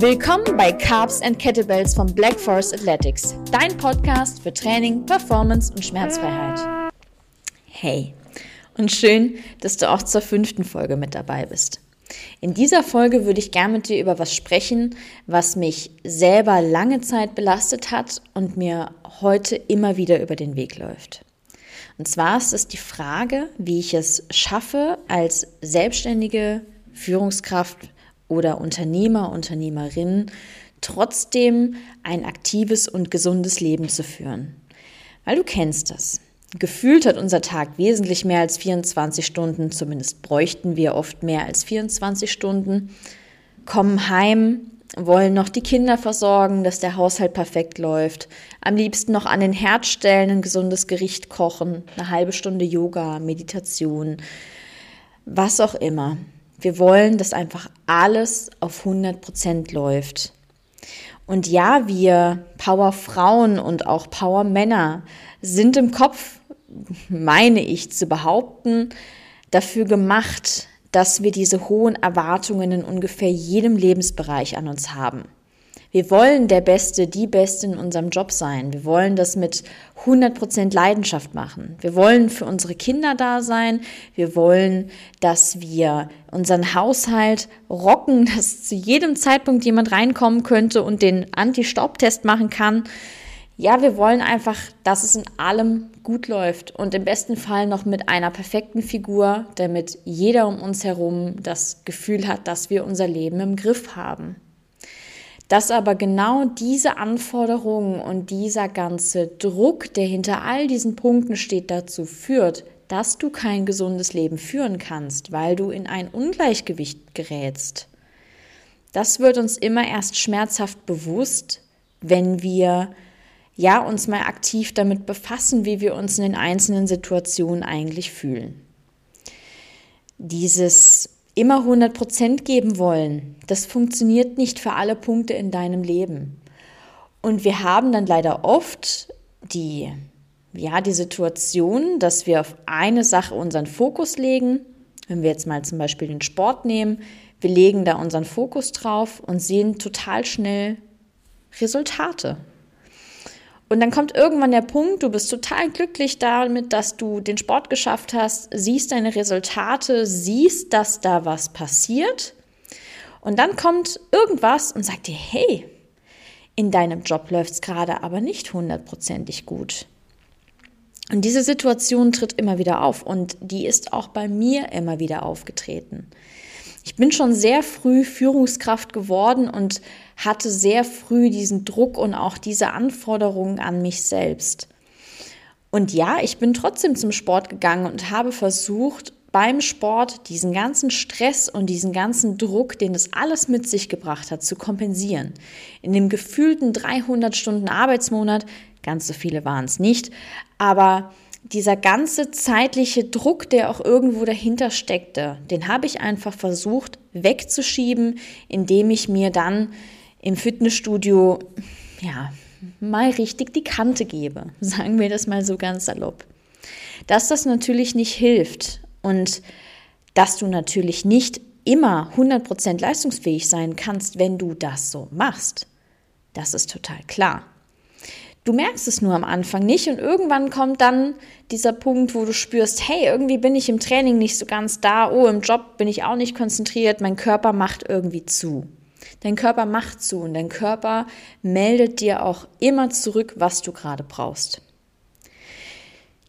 Willkommen bei Carbs and Kettlebells von Black Forest Athletics, dein Podcast für Training, Performance und Schmerzfreiheit. Hey, und schön, dass du auch zur fünften Folge mit dabei bist. In dieser Folge würde ich gerne mit dir über was sprechen, was mich selber lange Zeit belastet hat und mir heute immer wieder über den Weg läuft. Und zwar ist es die Frage, wie ich es schaffe, als selbstständige Führungskraft oder Unternehmer, Unternehmerin trotzdem ein aktives und gesundes Leben zu führen. Weil du kennst das. Gefühlt hat unser Tag wesentlich mehr als 24 Stunden, zumindest bräuchten wir oft mehr als 24 Stunden, kommen heim, wollen noch die Kinder versorgen, dass der Haushalt perfekt läuft, am liebsten noch an den Herd stellen, ein gesundes Gericht kochen, eine halbe Stunde Yoga, Meditation, was auch immer. Wir wollen, dass einfach alles auf 100 Prozent läuft. Und ja, wir Powerfrauen und auch Powermänner sind im Kopf, meine ich zu behaupten, dafür gemacht, dass wir diese hohen Erwartungen in ungefähr jedem Lebensbereich an uns haben. Wir wollen der Beste, die Beste in unserem Job sein. Wir wollen das mit 100% Leidenschaft machen. Wir wollen für unsere Kinder da sein. Wir wollen, dass wir unseren Haushalt rocken, dass zu jedem Zeitpunkt jemand reinkommen könnte und den Anti-Staubtest machen kann. Ja, wir wollen einfach, dass es in allem gut läuft und im besten Fall noch mit einer perfekten Figur, damit jeder um uns herum das Gefühl hat, dass wir unser Leben im Griff haben. Dass aber genau diese Anforderungen und dieser ganze Druck, der hinter all diesen Punkten steht, dazu führt, dass du kein gesundes Leben führen kannst, weil du in ein Ungleichgewicht gerätst. Das wird uns immer erst schmerzhaft bewusst, wenn wir ja uns mal aktiv damit befassen, wie wir uns in den einzelnen Situationen eigentlich fühlen. Dieses immer 100 Prozent geben wollen, das funktioniert nicht für alle Punkte in deinem Leben. Und wir haben dann leider oft die, ja, die Situation, dass wir auf eine Sache unseren Fokus legen. Wenn wir jetzt mal zum Beispiel den Sport nehmen, wir legen da unseren Fokus drauf und sehen total schnell Resultate. Und dann kommt irgendwann der Punkt, du bist total glücklich damit, dass du den Sport geschafft hast, siehst deine Resultate, siehst, dass da was passiert. Und dann kommt irgendwas und sagt dir, hey, in deinem Job läuft es gerade aber nicht hundertprozentig gut. Und diese Situation tritt immer wieder auf und die ist auch bei mir immer wieder aufgetreten. Ich bin schon sehr früh Führungskraft geworden und hatte sehr früh diesen Druck und auch diese Anforderungen an mich selbst. Und ja, ich bin trotzdem zum Sport gegangen und habe versucht, beim Sport diesen ganzen Stress und diesen ganzen Druck, den es alles mit sich gebracht hat, zu kompensieren. In dem gefühlten 300 Stunden Arbeitsmonat, ganz so viele waren es nicht, aber dieser ganze zeitliche Druck, der auch irgendwo dahinter steckte, den habe ich einfach versucht wegzuschieben, indem ich mir dann im Fitnessstudio, ja, mal richtig die Kante gebe. Sagen wir das mal so ganz salopp. Dass das natürlich nicht hilft und dass du natürlich nicht immer 100% leistungsfähig sein kannst, wenn du das so machst. Das ist total klar. Du merkst es nur am Anfang nicht und irgendwann kommt dann dieser Punkt, wo du spürst, hey, irgendwie bin ich im Training nicht so ganz da, oh, im Job bin ich auch nicht konzentriert, mein Körper macht irgendwie zu. Dein Körper macht zu und dein Körper meldet dir auch immer zurück, was du gerade brauchst.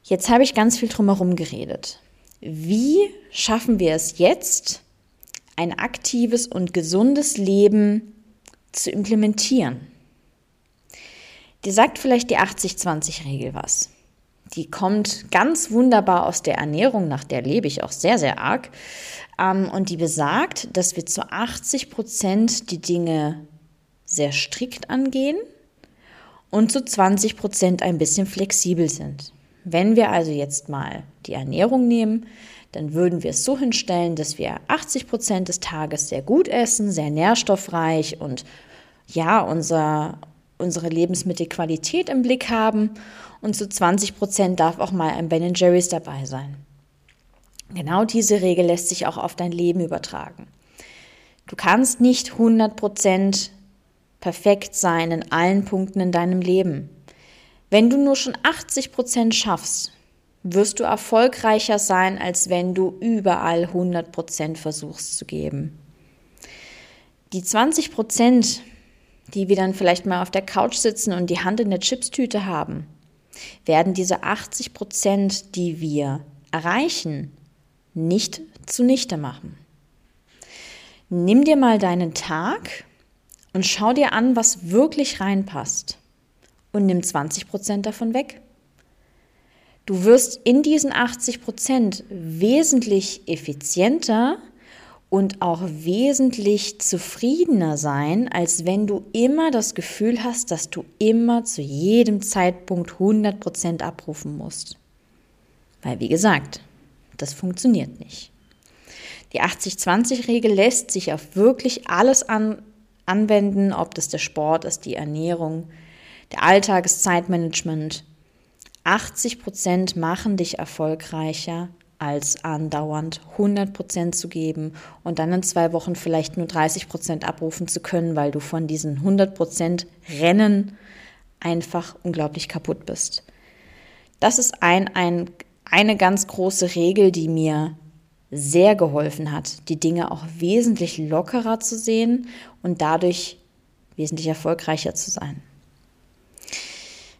Jetzt habe ich ganz viel drumherum geredet. Wie schaffen wir es jetzt, ein aktives und gesundes Leben zu implementieren? Dir sagt vielleicht die 80-20-Regel was. Die kommt ganz wunderbar aus der Ernährung, nach der lebe ich auch sehr, sehr arg. Ähm, und die besagt, dass wir zu 80 Prozent die Dinge sehr strikt angehen und zu 20 Prozent ein bisschen flexibel sind. Wenn wir also jetzt mal die Ernährung nehmen, dann würden wir es so hinstellen, dass wir 80 Prozent des Tages sehr gut essen, sehr nährstoffreich und ja, unser, unsere Lebensmittelqualität im Blick haben und zu 20 Prozent darf auch mal ein Ben Jerry's dabei sein. Genau diese Regel lässt sich auch auf dein Leben übertragen. Du kannst nicht 100 Prozent perfekt sein in allen Punkten in deinem Leben. Wenn du nur schon 80 Prozent schaffst, wirst du erfolgreicher sein, als wenn du überall 100 Prozent versuchst zu geben. Die 20 Prozent, die wir dann vielleicht mal auf der Couch sitzen und die Hand in der Chipstüte haben, werden diese 80 Prozent, die wir erreichen, nicht zunichte machen. Nimm dir mal deinen Tag und schau dir an, was wirklich reinpasst und nimm 20 Prozent davon weg. Du wirst in diesen 80 Prozent wesentlich effizienter und auch wesentlich zufriedener sein, als wenn du immer das Gefühl hast, dass du immer zu jedem Zeitpunkt 100 Prozent abrufen musst. Weil, wie gesagt, das funktioniert nicht. Die 80-20-Regel lässt sich auf wirklich alles an, anwenden, ob das der Sport ist, die Ernährung, der Alltag, das Zeitmanagement. 80 Prozent machen dich erfolgreicher, als andauernd 100 Prozent zu geben und dann in zwei Wochen vielleicht nur 30 Prozent abrufen zu können, weil du von diesen 100 Prozent Rennen einfach unglaublich kaputt bist. Das ist ein, ein, eine ganz große Regel, die mir sehr geholfen hat, die Dinge auch wesentlich lockerer zu sehen und dadurch wesentlich erfolgreicher zu sein.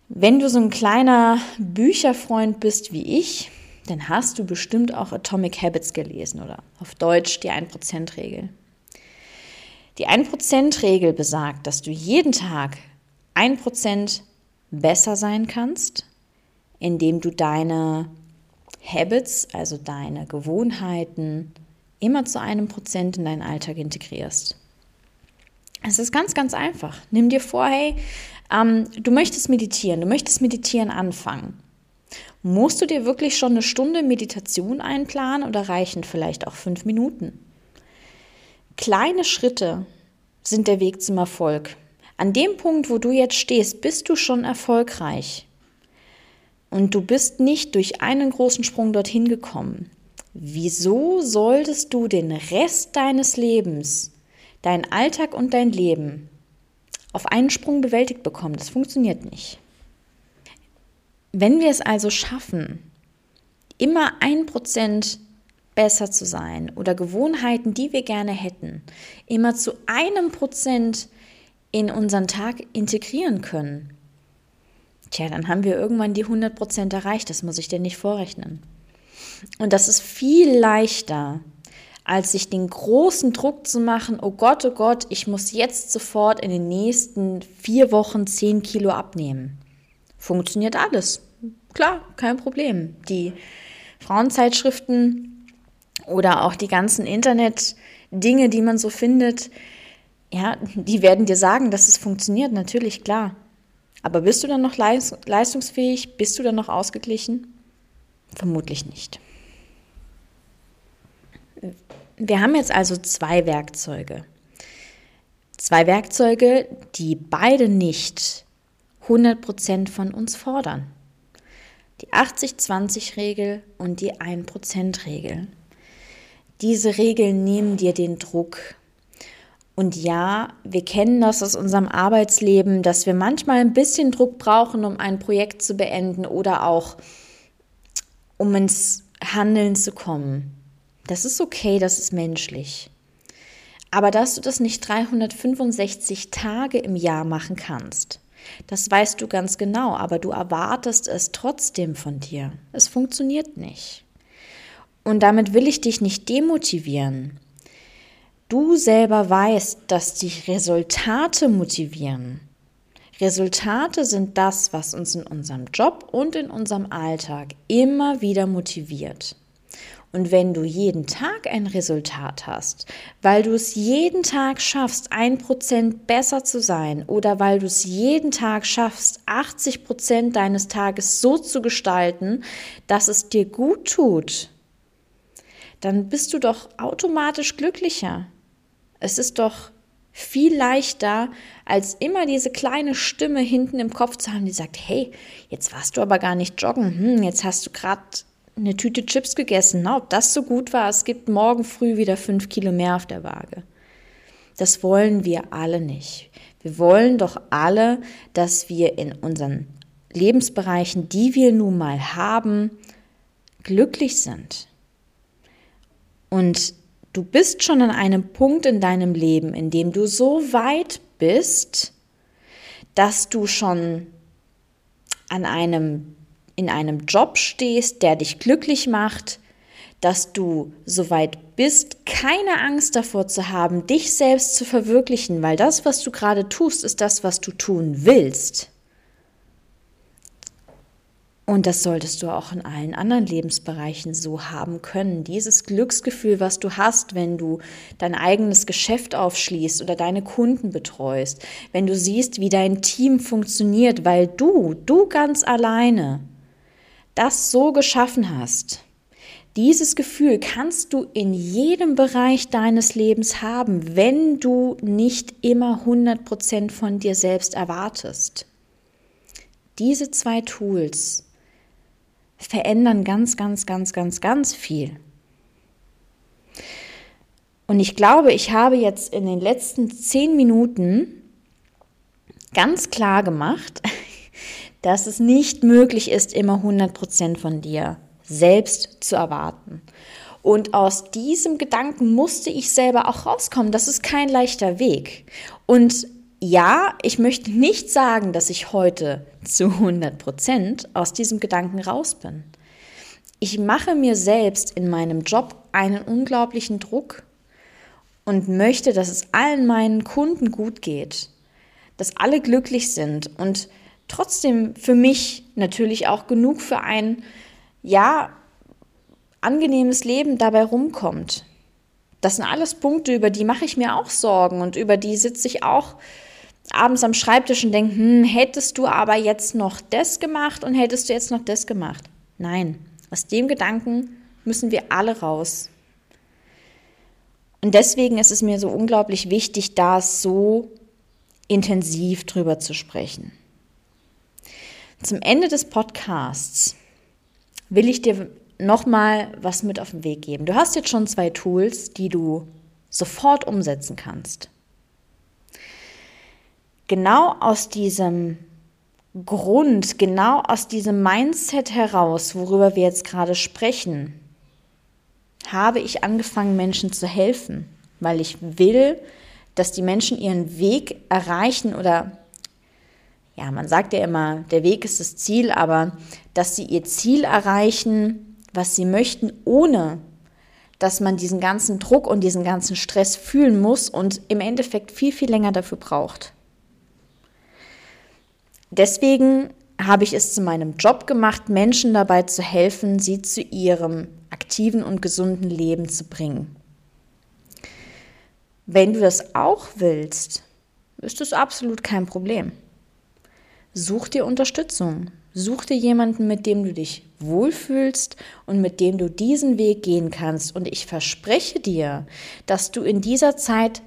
Wenn du so ein kleiner Bücherfreund bist wie ich, dann hast du bestimmt auch Atomic Habits gelesen oder auf Deutsch die 1%-Regel. Die 1%-Regel besagt, dass du jeden Tag 1% besser sein kannst, indem du deine Habits, also deine Gewohnheiten, immer zu einem Prozent in deinen Alltag integrierst. Es ist ganz, ganz einfach. Nimm dir vor, hey, ähm, du möchtest meditieren, du möchtest meditieren anfangen. Musst du dir wirklich schon eine Stunde Meditation einplanen oder reichen vielleicht auch fünf Minuten? Kleine Schritte sind der Weg zum Erfolg. An dem Punkt, wo du jetzt stehst, bist du schon erfolgreich. Und du bist nicht durch einen großen Sprung dorthin gekommen. Wieso solltest du den Rest deines Lebens, dein Alltag und dein Leben auf einen Sprung bewältigt bekommen. Das funktioniert nicht. Wenn wir es also schaffen, immer ein Prozent besser zu sein oder Gewohnheiten, die wir gerne hätten, immer zu einem Prozent in unseren Tag integrieren können, tja, dann haben wir irgendwann die 100 Prozent erreicht. Das muss ich dir nicht vorrechnen. Und das ist viel leichter, als sich den großen Druck zu machen, oh Gott, oh Gott, ich muss jetzt sofort in den nächsten vier Wochen zehn Kilo abnehmen. Funktioniert alles. Klar, kein Problem. Die Frauenzeitschriften oder auch die ganzen Internet-Dinge, die man so findet, ja, die werden dir sagen, dass es funktioniert, natürlich, klar. Aber bist du dann noch leistungsfähig? Bist du dann noch ausgeglichen? Vermutlich nicht. Wir haben jetzt also zwei Werkzeuge. Zwei Werkzeuge, die beide nicht 100% von uns fordern. Die 80-20-Regel und die 1%-Regel. Diese Regeln nehmen dir den Druck. Und ja, wir kennen das aus unserem Arbeitsleben, dass wir manchmal ein bisschen Druck brauchen, um ein Projekt zu beenden oder auch um ins Handeln zu kommen. Das ist okay, das ist menschlich. Aber dass du das nicht 365 Tage im Jahr machen kannst, das weißt du ganz genau, aber du erwartest es trotzdem von dir. Es funktioniert nicht. Und damit will ich dich nicht demotivieren. Du selber weißt, dass dich Resultate motivieren. Resultate sind das, was uns in unserem Job und in unserem Alltag immer wieder motiviert. Und wenn du jeden Tag ein Resultat hast, weil du es jeden Tag schaffst, ein Prozent besser zu sein oder weil du es jeden Tag schaffst, 80 Prozent deines Tages so zu gestalten, dass es dir gut tut, dann bist du doch automatisch glücklicher. Es ist doch viel leichter, als immer diese kleine Stimme hinten im Kopf zu haben, die sagt, hey, jetzt warst du aber gar nicht joggen, hm, jetzt hast du gerade eine Tüte Chips gegessen. Na, ob das so gut war, es gibt morgen früh wieder fünf Kilo mehr auf der Waage. Das wollen wir alle nicht. Wir wollen doch alle, dass wir in unseren Lebensbereichen, die wir nun mal haben, glücklich sind. Und du bist schon an einem Punkt in deinem Leben, in dem du so weit bist, dass du schon an einem, in einem Job stehst, der dich glücklich macht, dass du so weit bist, keine Angst davor zu haben, dich selbst zu verwirklichen, weil das, was du gerade tust, ist das, was du tun willst. Und das solltest du auch in allen anderen Lebensbereichen so haben können. Dieses Glücksgefühl, was du hast, wenn du dein eigenes Geschäft aufschließt oder deine Kunden betreust, wenn du siehst, wie dein Team funktioniert, weil du, du ganz alleine, das so geschaffen hast. Dieses Gefühl kannst du in jedem Bereich deines Lebens haben, wenn du nicht immer 100% von dir selbst erwartest. Diese zwei Tools verändern ganz, ganz, ganz, ganz, ganz viel. Und ich glaube, ich habe jetzt in den letzten zehn Minuten ganz klar gemacht, dass es nicht möglich ist, immer 100 Prozent von dir selbst zu erwarten. Und aus diesem Gedanken musste ich selber auch rauskommen. Das ist kein leichter Weg. Und ja, ich möchte nicht sagen, dass ich heute zu 100 Prozent aus diesem Gedanken raus bin. Ich mache mir selbst in meinem Job einen unglaublichen Druck und möchte, dass es allen meinen Kunden gut geht, dass alle glücklich sind und trotzdem für mich natürlich auch genug für ein, ja, angenehmes Leben dabei rumkommt. Das sind alles Punkte, über die mache ich mir auch Sorgen und über die sitze ich auch abends am Schreibtisch und denke, hm, hättest du aber jetzt noch das gemacht und hättest du jetzt noch das gemacht. Nein, aus dem Gedanken müssen wir alle raus. Und deswegen ist es mir so unglaublich wichtig, da so intensiv drüber zu sprechen. Zum Ende des Podcasts will ich dir nochmal was mit auf den Weg geben. Du hast jetzt schon zwei Tools, die du sofort umsetzen kannst genau aus diesem Grund, genau aus diesem Mindset heraus, worüber wir jetzt gerade sprechen, habe ich angefangen, Menschen zu helfen, weil ich will, dass die Menschen ihren Weg erreichen oder ja, man sagt ja immer, der Weg ist das Ziel, aber dass sie ihr Ziel erreichen, was sie möchten, ohne dass man diesen ganzen Druck und diesen ganzen Stress fühlen muss und im Endeffekt viel, viel länger dafür braucht. Deswegen habe ich es zu meinem Job gemacht, Menschen dabei zu helfen, sie zu ihrem aktiven und gesunden Leben zu bringen. Wenn du das auch willst, ist das absolut kein Problem. Such dir Unterstützung. Such dir jemanden, mit dem du dich wohlfühlst und mit dem du diesen Weg gehen kannst. Und ich verspreche dir, dass du in dieser Zeit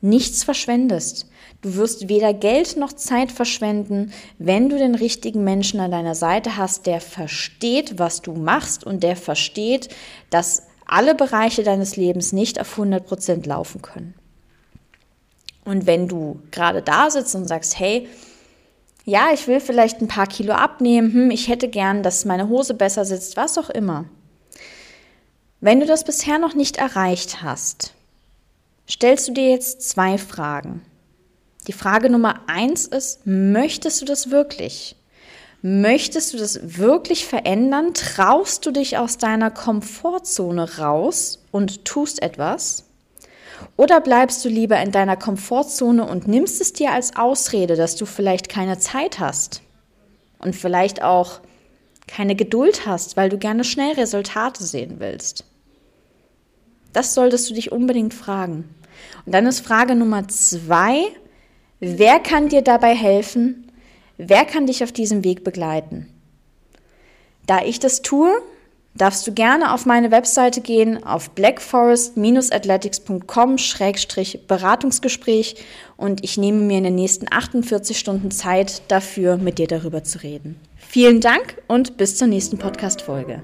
nichts verschwendest. Du wirst weder Geld noch Zeit verschwenden, wenn du den richtigen Menschen an deiner Seite hast, der versteht, was du machst und der versteht, dass alle Bereiche deines Lebens nicht auf 100 Prozent laufen können. Und wenn du gerade da sitzt und sagst, hey, ja, ich will vielleicht ein paar Kilo abnehmen, hm, ich hätte gern, dass meine Hose besser sitzt, was auch immer. Wenn du das bisher noch nicht erreicht hast, stellst du dir jetzt zwei Fragen. Die Frage Nummer eins ist, möchtest du das wirklich? Möchtest du das wirklich verändern? Traust du dich aus deiner Komfortzone raus und tust etwas? Oder bleibst du lieber in deiner Komfortzone und nimmst es dir als Ausrede, dass du vielleicht keine Zeit hast und vielleicht auch keine Geduld hast, weil du gerne schnell Resultate sehen willst? Das solltest du dich unbedingt fragen. Und dann ist Frage Nummer zwei, Wer kann dir dabei helfen? Wer kann dich auf diesem Weg begleiten? Da ich das tue, darfst du gerne auf meine Webseite gehen, auf blackforest-athletics.com-beratungsgespräch und ich nehme mir in den nächsten 48 Stunden Zeit dafür, mit dir darüber zu reden. Vielen Dank und bis zur nächsten Podcast-Folge.